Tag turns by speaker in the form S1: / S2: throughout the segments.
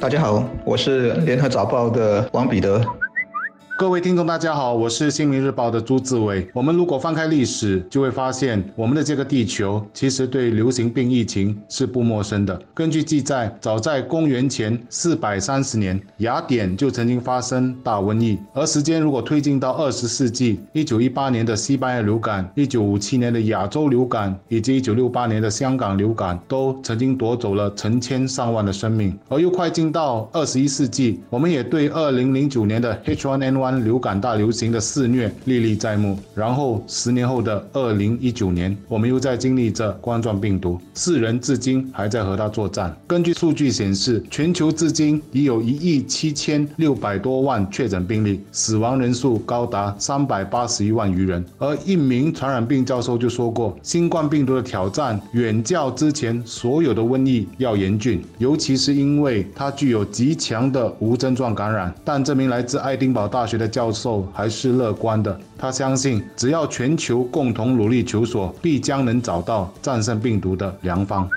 S1: 大家好，我是联合早报的王彼得。
S2: 各位听众，大家好，我是新民日报的朱志伟。我们如果翻开历史，就会发现我们的这个地球其实对流行病疫情是不陌生的。根据记载，早在公元前四百三十年，雅典就曾经发生大瘟疫。而时间如果推进到二十世纪，一九一八年的西班牙流感、一九五七年的亚洲流感以及一九六八年的香港流感，都曾经夺走了成千上万的生命。而又快进到二十一世纪，我们也对二零零九年的 H1N1 流感大流行的肆虐历历在目，然后十年后的二零一九年，我们又在经历着冠状病毒，世人至今还在和它作战。根据数据显示，全球至今已有一亿七千六百多万确诊病例，死亡人数高达三百八十一万余人。而一名传染病教授就说过，新冠病毒的挑战远较之前所有的瘟疫要严峻，尤其是因为它具有极强的无症状感染。但这名来自爱丁堡大学。的教授还是乐观的，他相信只要全球共同努力求索，必将能找到战胜病毒的良方。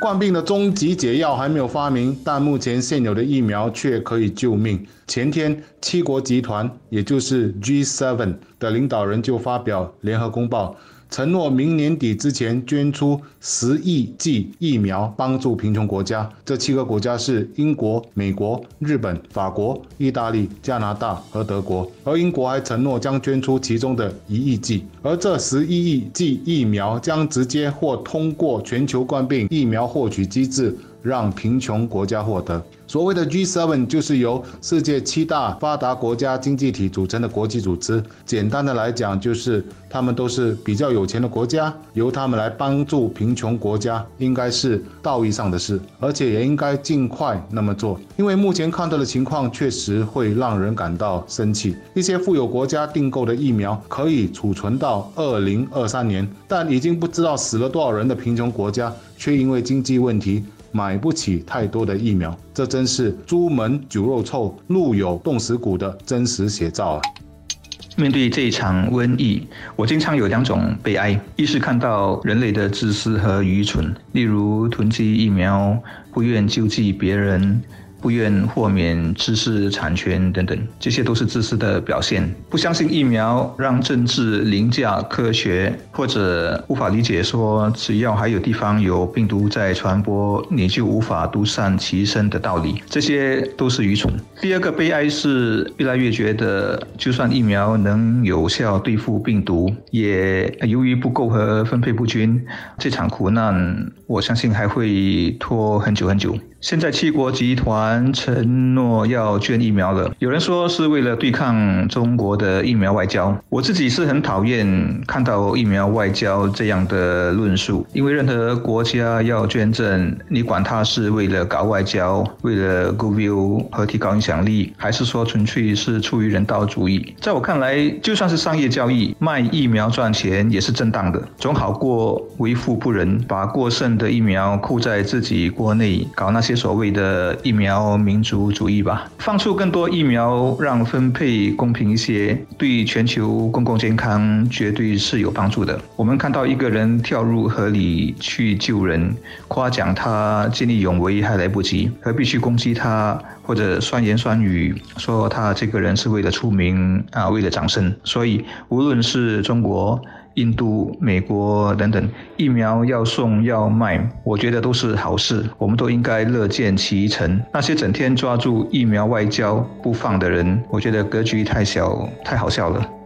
S2: 冠病的终极解药还没有发明，但目前现有的疫苗却可以救命。前天，七国集团，也就是 G7 的领导人就发表联合公报。承诺明年底之前捐出十亿剂疫苗，帮助贫穷国家。这七个国家是英国、美国、日本、法国、意大利、加拿大和德国。而英国还承诺将捐出其中的一亿剂，而这十一亿剂疫苗将直接或通过全球冠病疫苗获取机制。让贫穷国家获得所谓的 G7，就是由世界七大发达国家经济体组成的国际组织。简单的来讲，就是他们都是比较有钱的国家，由他们来帮助贫穷国家，应该是道义上的事，而且也应该尽快那么做。因为目前看到的情况确实会让人感到生气。一些富有国家订购的疫苗可以储存到二零二三年，但已经不知道死了多少人的贫穷国家，却因为经济问题。买不起太多的疫苗，这真是朱门酒肉臭，路有冻死骨的真实写照啊！
S1: 面对这一场瘟疫，我经常有两种悲哀：一是看到人类的自私和愚蠢，例如囤积疫苗，不愿救济别人。不愿豁免知识产权等等，这些都是自私的表现。不相信疫苗，让政治凌驾科学，或者无法理解说只要还有地方有病毒在传播，你就无法独善其身的道理，这些都是愚蠢。第二个悲哀是越来越觉得，就算疫苗能有效对付病毒，也由于不够和分配不均，这场苦难，我相信还会拖很久很久。现在七国集团承诺要捐疫苗了，有人说是为了对抗中国的疫苗外交。我自己是很讨厌看到疫苗外交这样的论述，因为任何国家要捐赠，你管它是为了搞外交、为了 g o v i e 和提高影响力，还是说纯粹是出于人道主义，在我看来，就算是商业交易，卖疫苗赚钱也是正当的，总好过为富不仁，把过剩的疫苗扣在自己国内搞那些。些所谓的疫苗民族主义吧，放出更多疫苗，让分配公平一些，对全球公共健康绝对是有帮助的。我们看到一个人跳入河里去救人，夸奖他见义勇为还来不及，何必去攻击他或者酸言酸语说他这个人是为了出名啊，为了掌声？所以无论是中国。印度、美国等等，疫苗要送要卖，我觉得都是好事，我们都应该乐见其成。那些整天抓住疫苗外交不放的人，我觉得格局太小，太好笑了。